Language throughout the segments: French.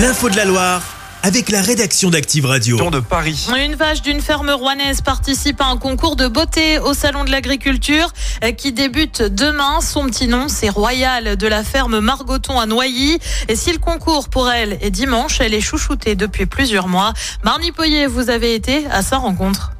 L'info de la Loire avec la rédaction d'Active Radio. de Paris. Une vache d'une ferme rouennaise participe à un concours de beauté au Salon de l'Agriculture euh, qui débute demain. Son petit nom, c'est Royal de la ferme Margoton à Noilly. Et si le concours pour elle est dimanche, elle est chouchoutée depuis plusieurs mois. Marnie Poyer, vous avez été à sa rencontre.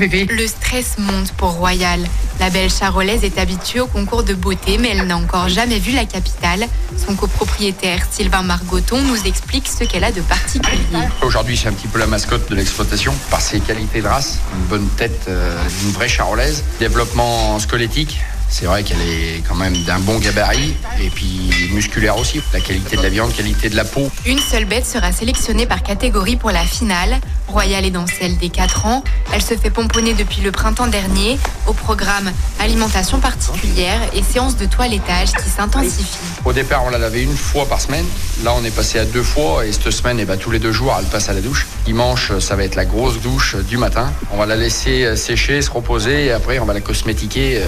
Le stress monte pour Royal. La belle charolaise est habituée au concours de beauté, mais elle n'a encore jamais vu la capitale. Son copropriétaire Sylvain Margoton nous explique ce qu'elle a de particulier. Aujourd'hui, c'est un petit peu la mascotte de l'exploitation par ses qualités de race. Une bonne tête, euh, une vraie charolaise. Développement squelettique, c'est vrai qu'elle est quand même d'un bon gabarit et puis musculaire aussi. La qualité de la viande, qualité de la peau. Une seule bête sera sélectionnée par catégorie pour la finale. Royale est dans celle des 4 ans. Elle se fait pomponner depuis le printemps dernier. Au programme, alimentation particulière et séance de toilettage qui s'intensifie. Au départ, on la lavait une fois par semaine. Là, on est passé à deux fois et cette semaine, eh ben, tous les deux jours, elle passe à la douche. Dimanche, ça va être la grosse douche du matin. On va la laisser euh, sécher, se reposer et après, on va la cosmétiquer. Euh,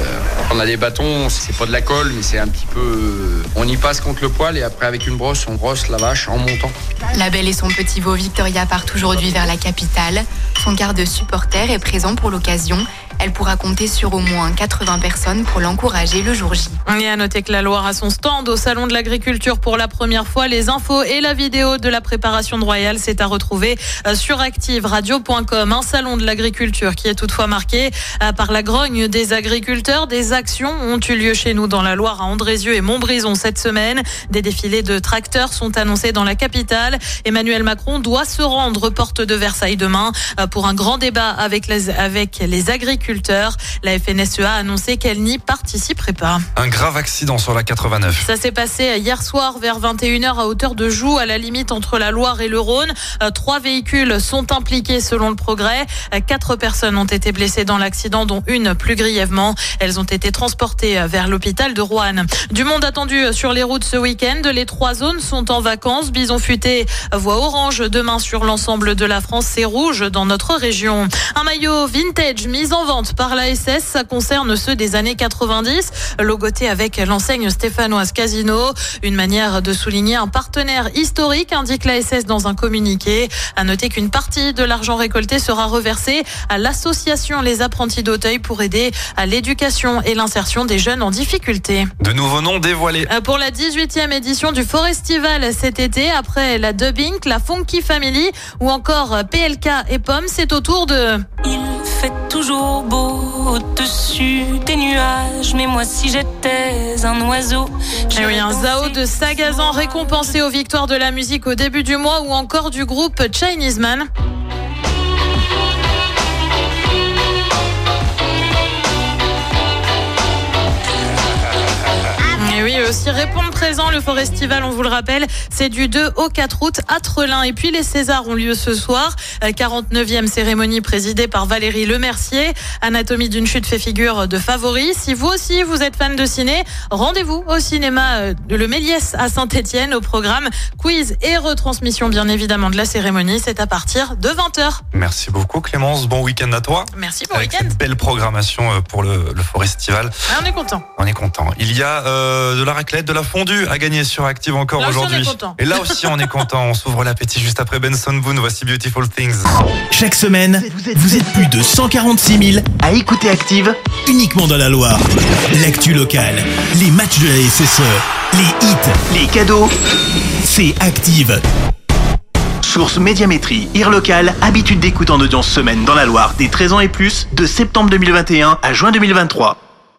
on a des bâtons, c'est pas de la colle, mais c'est un petit peu. Euh, on y passe contre le poil et après, avec une brosse, on brosse la vache en montant. La belle et son petit veau Victoria partent aujourd'hui vers la capitale. Son quart de supporter est présent pour l'occasion. Elle pourra compter sur au moins 80 personnes pour l'encourager le jour J. Et à noter que la Loire a son stand au Salon de l'Agriculture pour la première fois. Les infos et la vidéo de la préparation de Royal, c'est à retrouver euh, sur activeradio.com. Un Salon de l'Agriculture qui est toutefois marqué euh, par la grogne des agriculteurs. Des actions ont eu lieu chez nous dans la Loire, à Andrézieux et Montbrison cette semaine. Des défilés de tracteurs sont annoncés dans la capitale. Emmanuel Macron doit se rendre porte de Versailles demain euh, pour un grand débat avec les, avec les agriculteurs la FNSEA a annoncé qu'elle n'y participerait pas. Un grave accident sur la 89. Ça s'est passé hier soir vers 21h à hauteur de Joux, à la limite entre la Loire et le Rhône. Euh, trois véhicules sont impliqués selon le progrès. Euh, quatre personnes ont été blessées dans l'accident, dont une plus grièvement. Elles ont été transportées euh, vers l'hôpital de Rouen. Du monde attendu sur les routes ce week-end. Les trois zones sont en vacances. Bison futé voit orange demain sur l'ensemble de la France. C'est rouge dans notre région. Un maillot vintage mis en vente par la SS. Ça concerne ceux des années 90, logoté avec l'enseigne stéphanoise Casino. Une manière de souligner un partenaire historique, indique la SS dans un communiqué. À noter qu'une partie de l'argent récolté sera reversée à l'association Les Apprentis d'Auteuil pour aider à l'éducation et l'insertion des jeunes en difficulté. De nouveaux noms dévoilés. Euh, pour la 18e édition du Forestival cet été, après la Dubbing, la Funky Family ou encore PLK et Pomme, c'est au tour de... Il fait toujours beau au-dessus des nuages. Mais moi, si j'étais un oiseau. Eh oui, un Zao de Sagazan récompensé aux victoires de la musique au début du mois ou encore du groupe Chinese Man. Aussi répondre présent. Le Forestival, on vous le rappelle, c'est du 2 au 4 août à Trelin. Et puis les Césars ont lieu ce soir. 49e euh, cérémonie présidée par Valérie Lemercier. Anatomie d'une chute fait figure de favori. Si vous aussi vous êtes fan de ciné, rendez-vous au cinéma euh, de Le Méliès à Saint-Etienne au programme quiz et retransmission bien évidemment de la cérémonie. C'est à partir de 20h. Merci beaucoup Clémence. Bon week-end à toi. Merci bon Avec week-end. Cette belle programmation euh, pour le, le Forestival. Ah, on est content. On est content. Il y a euh, de la raclette, de la fondue à gagner sur Active encore aujourd'hui. Et là aussi, on est content. On s'ouvre l'appétit juste après Benson Boone. Voici Beautiful Things. Chaque semaine, vous êtes plus de 146 000 à écouter Active uniquement dans la Loire. L'actu locale, les matchs de la SSE, les hits, les cadeaux, c'est Active. Source Médiamétrie, IR local, habitude d'écoute en audience semaine dans la Loire des 13 ans et plus, de septembre 2021 à juin 2023.